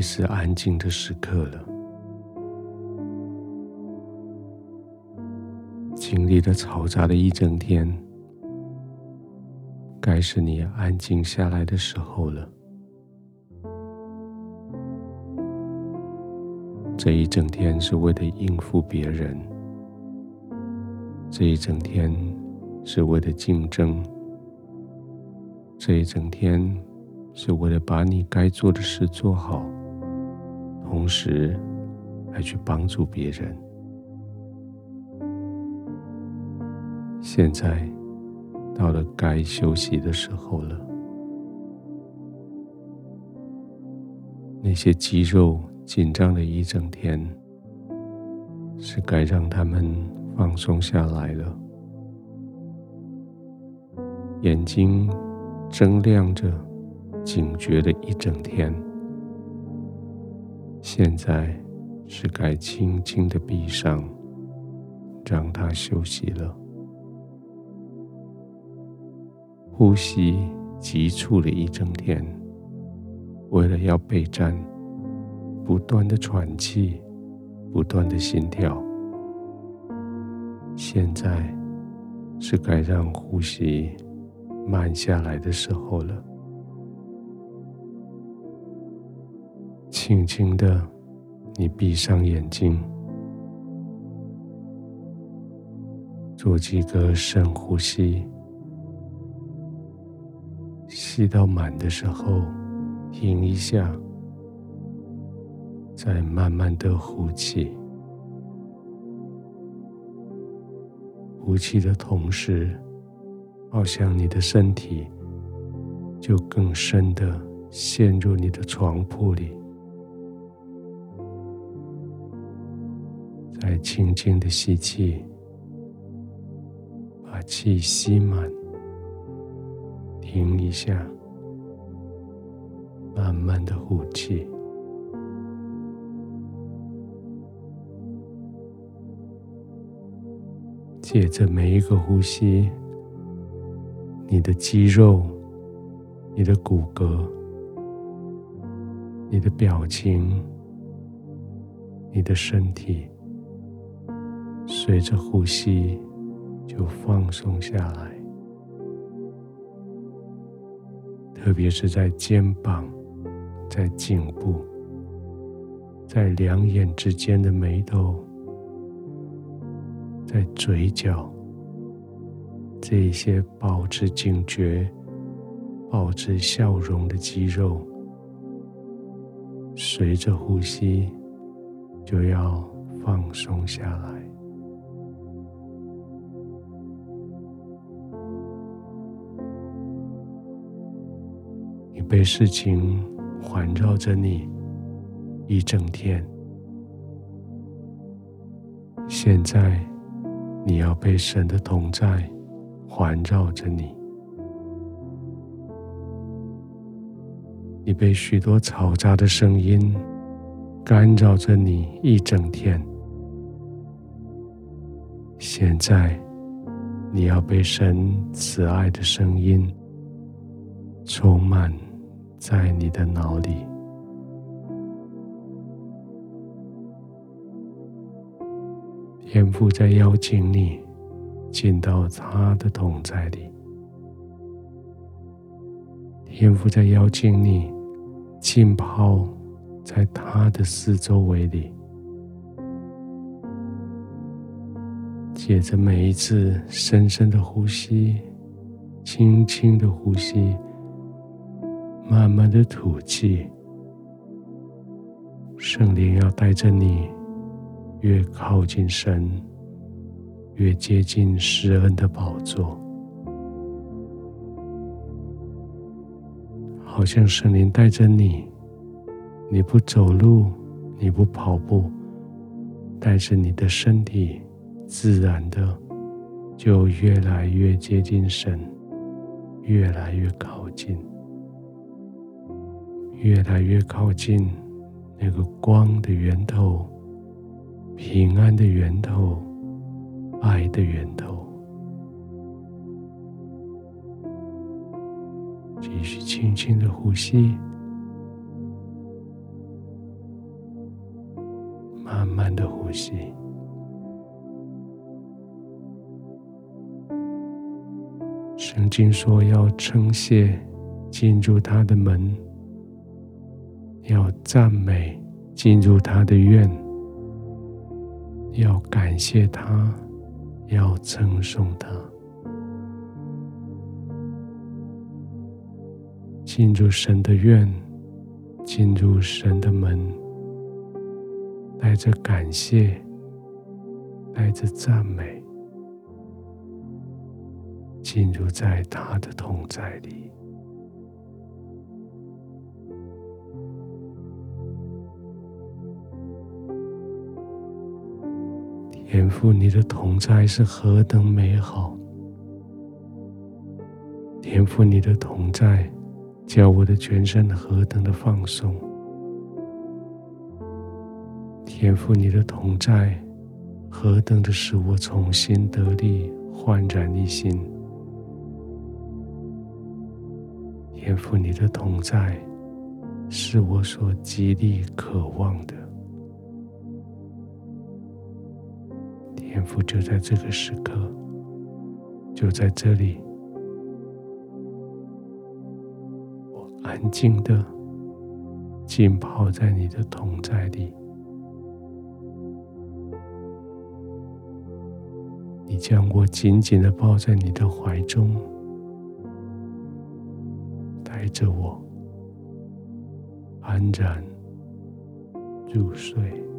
是安静的时刻了。经历了嘈杂的一整天，该是你安静下来的时候了。这一整天是为了应付别人，这一整天是为了竞争，这一整天是为了把你该做的事做好，同时还去帮助别人。现在到了该休息的时候了。那些肌肉紧张了一整天，是该让他们放松下来了。眼睛睁亮着，警觉了一整天，现在是该轻轻的闭上，让它休息了。呼吸急促了一整天，为了要备战，不断的喘气，不断的心跳。现在是该让呼吸慢下来的时候了。轻轻的，你闭上眼睛，做几个深呼吸。吸到满的时候，停一下，再慢慢的呼气。呼气的同时，好像你的身体就更深的陷入你的床铺里，再轻轻的吸气，把气吸满。停一下，慢慢的呼气。借着每一个呼吸，你的肌肉、你的骨骼、你的表情、你的身体，随着呼吸就放松下来。特别是在肩膀、在颈部、在两眼之间的眉头、在嘴角，这些保持警觉、保持笑容的肌肉，随着呼吸就要放松下来。被事情环绕着你一整天，现在你要被神的同在环绕着你。你被许多嘈杂的声音干扰着你一整天，现在你要被神慈爱的声音充满。在你的脑里，天父在邀请你进到他的同在里，天父在邀请你浸泡在他的四周围里，借着每一次深深的呼吸，轻轻的呼吸。慢慢的吐气，圣灵要带着你越靠近神，越接近施恩的宝座，好像圣灵带着你，你不走路，你不跑步，但是你的身体自然的就越来越接近神，越来越靠近。越来越靠近那个光的源头，平安的源头，爱的源头。继续轻轻的呼吸，慢慢的呼吸。圣经说要称谢进入他的门，要赞美进入他的院，要感谢他，要称颂他。进入神的院，进入神的门，带着感谢，带着赞美。进入在他的同在里，天父，你的同在是何等美好！天父，你的同在叫我的全身何等的放松！天父，你的同在何等的使我重新得力，焕然一新！天父，你的同在是我所极力渴望的。天父，就在这个时刻，就在这里，我安静的浸泡在你的同在里。你将我紧紧的抱在你的怀中。带着我安然入睡。